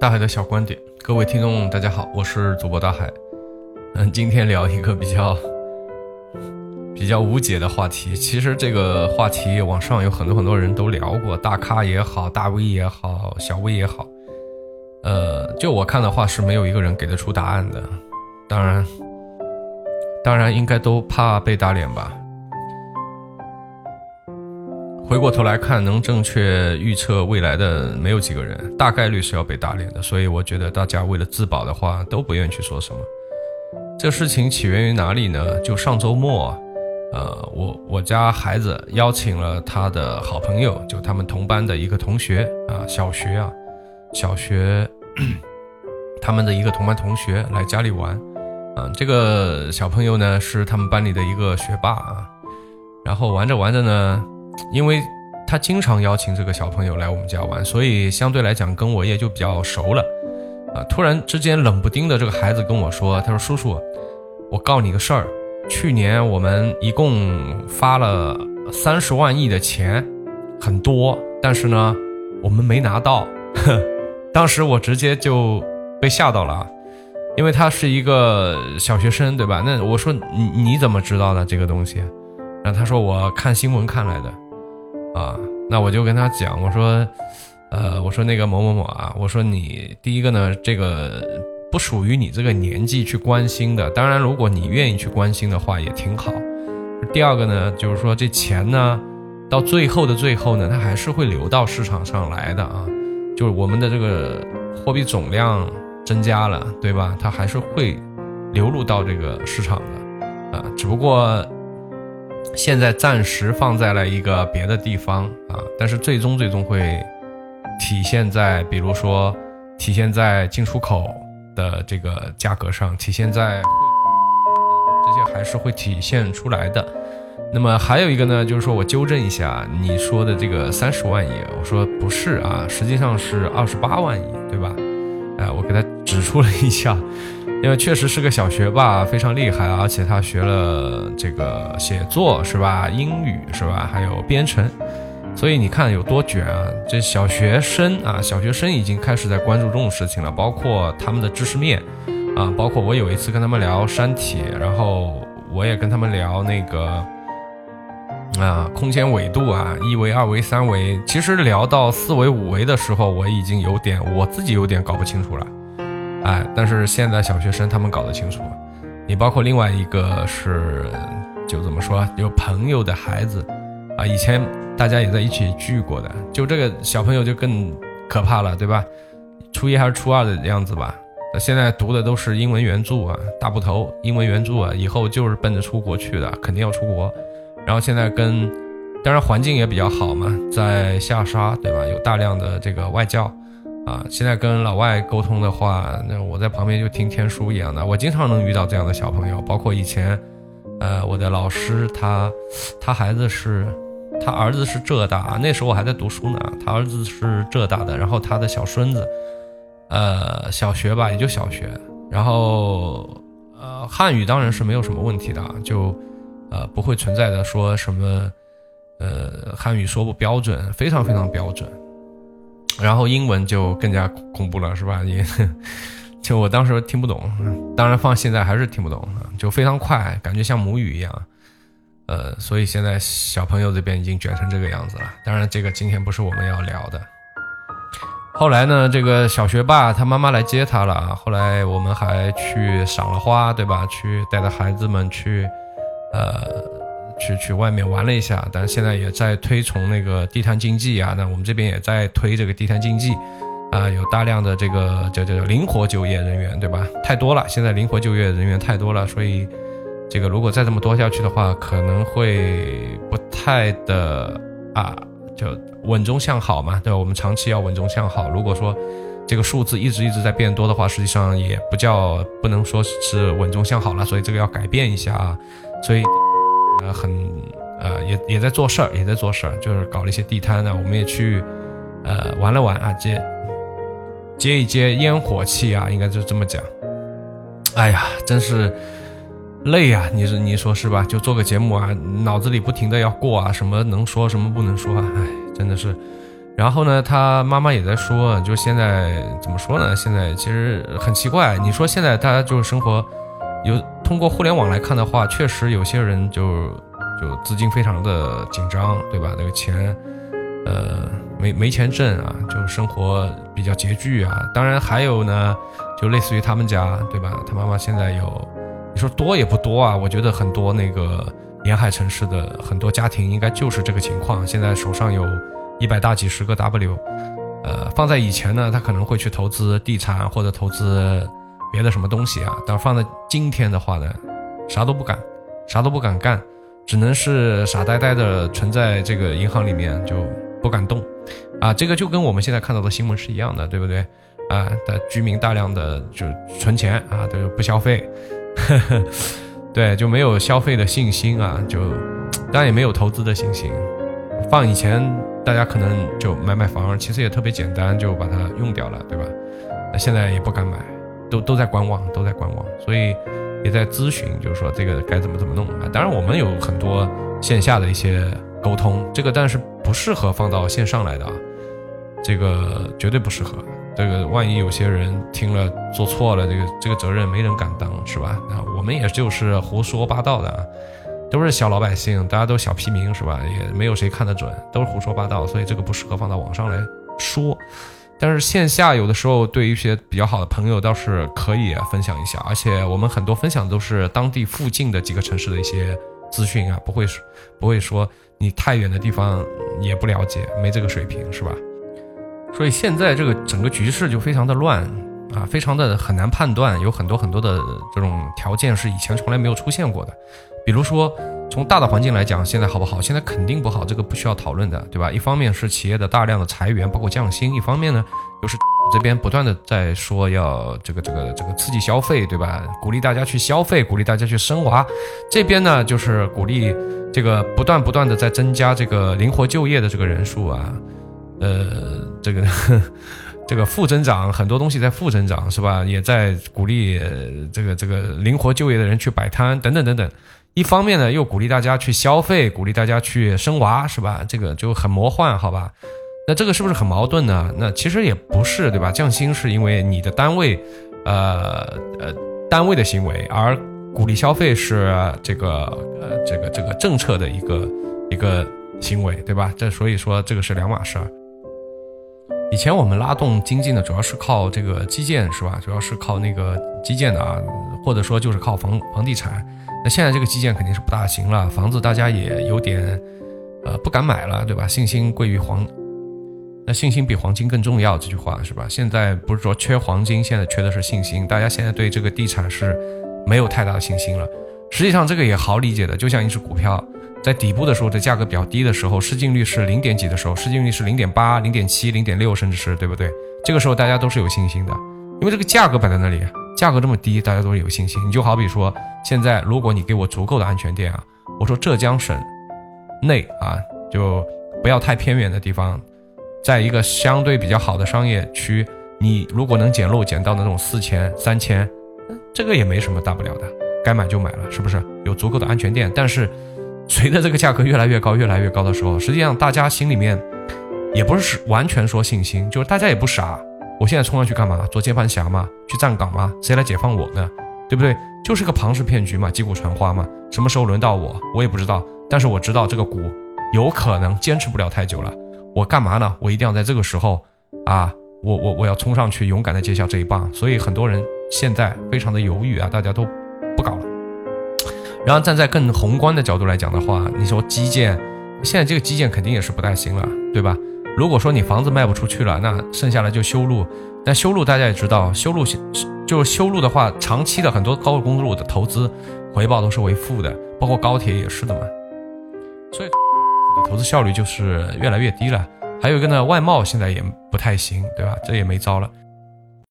大海的小观点，各位听众，大家好，我是主播大海。嗯，今天聊一个比较 比较无解的话题。其实这个话题网上有很多很多人都聊过，大咖也好，大 V 也好，小 V 也好。呃，就我看的话，是没有一个人给得出答案的。当然，当然应该都怕被打脸吧。回过头来看，能正确预测未来的没有几个人，大概率是要被打脸的。所以我觉得大家为了自保的话，都不愿意去说什么。这事情起源于哪里呢？就上周末，呃，我我家孩子邀请了他的好朋友，就他们同班的一个同学啊，小学啊，小学 他们的一个同班同学来家里玩。啊，这个小朋友呢是他们班里的一个学霸啊，然后玩着玩着呢。因为他经常邀请这个小朋友来我们家玩，所以相对来讲跟我也就比较熟了。啊，突然之间冷不丁的这个孩子跟我说：“他说叔叔，我告你个事儿，去年我们一共发了三十万亿的钱，很多，但是呢，我们没拿到。”当时我直接就被吓到了，因为他是一个小学生，对吧？那我说你你怎么知道的这个东西？然后他说我看新闻看来的。啊，那我就跟他讲，我说，呃，我说那个某某某啊，我说你第一个呢，这个不属于你这个年纪去关心的，当然如果你愿意去关心的话也挺好。第二个呢，就是说这钱呢，到最后的最后呢，它还是会流到市场上来的啊，就是我们的这个货币总量增加了，对吧？它还是会流入到这个市场的，啊，只不过。现在暂时放在了一个别的地方啊，但是最终最终会体现在，比如说体现在进出口的这个价格上，体现在这些还是会体现出来的。那么还有一个呢，就是说我纠正一下你说的这个三十万亿，我说不是啊，实际上是二十八万亿，对吧？哎，我给他指出了一下。因为确实是个小学霸，非常厉害，而且他学了这个写作是吧？英语是吧？还有编程，所以你看有多卷啊！这小学生啊，小学生已经开始在关注这种事情了，包括他们的知识面啊，包括我有一次跟他们聊山体，然后我也跟他们聊那个啊空间纬度啊，一维、二维、三维，其实聊到四维、五维的时候，我已经有点我自己有点搞不清楚了。哎，但是现在小学生他们搞得清楚，你包括另外一个是，就怎么说，有朋友的孩子，啊，以前大家也在一起聚过的，就这个小朋友就更可怕了，对吧？初一还是初二的样子吧，那现在读的都是英文原著啊，大部头英文原著啊，以后就是奔着出国去的，肯定要出国。然后现在跟，当然环境也比较好嘛，在下沙，对吧？有大量的这个外教。啊，现在跟老外沟通的话，那我在旁边就听天书一样的。我经常能遇到这样的小朋友，包括以前，呃，我的老师他，他孩子是，他儿子是浙大，那时候我还在读书呢。他儿子是浙大的，然后他的小孙子，呃，小学吧，也就小学，然后，呃，汉语当然是没有什么问题的，就，呃，不会存在的说什么，呃，汉语说不标准，非常非常标准。然后英文就更加恐怖了，是吧？也就我当时听不懂，当然放现在还是听不懂，就非常快，感觉像母语一样。呃，所以现在小朋友这边已经卷成这个样子了。当然，这个今天不是我们要聊的。后来呢，这个小学霸他妈妈来接他了，后来我们还去赏了花，对吧？去带着孩子们去，呃。去去外面玩了一下，但现在也在推崇那个地摊经济啊。那我们这边也在推这个地摊经济，啊，有大量的这个叫叫叫灵活就业人员，对吧？太多了，现在灵活就业人员太多了，所以这个如果再这么多下去的话，可能会不太的啊，就稳中向好嘛，对吧？我们长期要稳中向好。如果说这个数字一直一直在变多的话，实际上也不叫不能说是稳中向好了，所以这个要改变一下啊，所以。呃，很，呃，也也在做事儿，也在做事儿，就是搞了一些地摊呢，我们也去，呃，玩了玩啊，接接一接烟火气啊，应该就这么讲。哎呀，真是累呀，你说你说是吧？就做个节目啊，脑子里不停的要过啊，什么能说什么不能说啊，哎，真的是然后呢，他妈妈也在说，就现在怎么说呢？现在其实很奇怪，你说现在大家就是生活，有通过互联网来看的话，确实有些人就就资金非常的紧张，对吧？那个钱，呃，没没钱挣啊，就生活比较拮据啊。当然还有呢，就类似于他们家，对吧？他妈妈现在有，你说多也不多啊。我觉得很多那个沿海城市的很多家庭应该就是这个情况，现在手上有。一百大几十个 W，呃，放在以前呢，他可能会去投资地产或者投资别的什么东西啊。但放在今天的话呢，啥都不敢，啥都不敢干，只能是傻呆呆的存在这个银行里面，就不敢动。啊，这个就跟我们现在看到的新闻是一样的，对不对？啊，的居民大量的就存钱啊，都不消费，对，就没有消费的信心啊，就当然也没有投资的信心。放以前，大家可能就买买房，其实也特别简单，就把它用掉了，对吧？那现在也不敢买，都都在观望，都在观望，所以也在咨询，就是说这个该怎么怎么弄啊？当然，我们有很多线下的一些沟通，这个但是不适合放到线上来的啊，这个绝对不适合。这个万一有些人听了做错了，这个这个责任没人敢当，是吧？那我们也就是胡说八道的啊。都是小老百姓，大家都小平民是吧？也没有谁看得准，都是胡说八道，所以这个不适合放到网上来说。但是线下有的时候对一些比较好的朋友倒是可以分享一下，而且我们很多分享都是当地附近的几个城市的一些资讯啊，不会说不会说你太远的地方也不了解，没这个水平是吧？所以现在这个整个局势就非常的乱啊，非常的很难判断，有很多很多的这种条件是以前从来没有出现过的。比如说，从大的环境来讲，现在好不好？现在肯定不好，这个不需要讨论的，对吧？一方面是企业的大量的裁员，包括降薪；一方面呢，又是 这边不断的在说要这个这个这个刺激消费，对吧？鼓励大家去消费，鼓励大家去生娃。这边呢，就是鼓励这个不断不断的在增加这个灵活就业的这个人数啊，呃，这个 这个负增长，很多东西在负增长，是吧？也在鼓励这个这个灵活就业的人去摆摊，等等等等。一方面呢，又鼓励大家去消费，鼓励大家去生娃，是吧？这个就很魔幻，好吧？那这个是不是很矛盾呢？那其实也不是，对吧？降薪是因为你的单位，呃呃，单位的行为，而鼓励消费是这个呃这个这个政策的一个一个行为，对吧？这所以说这个是两码事儿。以前我们拉动经济呢，主要是靠这个基建，是吧？主要是靠那个基建的啊，或者说就是靠房房地产。那现在这个基建肯定是不大行了，房子大家也有点，呃，不敢买了，对吧？信心贵于黄，那信心比黄金更重要，这句话是吧？现在不是说缺黄金，现在缺的是信心。大家现在对这个地产是没有太大的信心了。实际上这个也好理解的，就像一只股票在底部的时候，这价格比较低的时候，市净率是零点几的时候，市净率是零点八、零点七、零点六，甚至是对不对？这个时候大家都是有信心的，因为这个价格摆在那里。价格这么低，大家都是有信心。你就好比说，现在如果你给我足够的安全垫啊，我说浙江省内啊，就不要太偏远的地方，在一个相对比较好的商业区，你如果能捡漏捡到那种四千、三千，这个也没什么大不了的，该买就买了，是不是？有足够的安全垫。但是 随着这个价格越来越高、越来越高的时候，实际上大家心里面也不是完全说信心，就是大家也不傻。我现在冲上去干嘛？做接盘侠吗？去站岗吗？谁来解放我呢？对不对？就是个庞氏骗局嘛，击鼓传花嘛。什么时候轮到我，我也不知道。但是我知道这个股有可能坚持不了太久了。我干嘛呢？我一定要在这个时候啊，我我我要冲上去，勇敢的接下这一棒。所以很多人现在非常的犹豫啊，大家都不搞了。然后站在更宏观的角度来讲的话，你说基建，现在这个基建肯定也是不太行了，对吧？如果说你房子卖不出去了，那剩下来就修路。但修路大家也知道，修路就是修路的话，长期的很多高速公路的投资回报都是为负的，包括高铁也是的嘛。所以投资效率就是越来越低了。还有一个呢，外贸现在也不太行，对吧？这也没招了。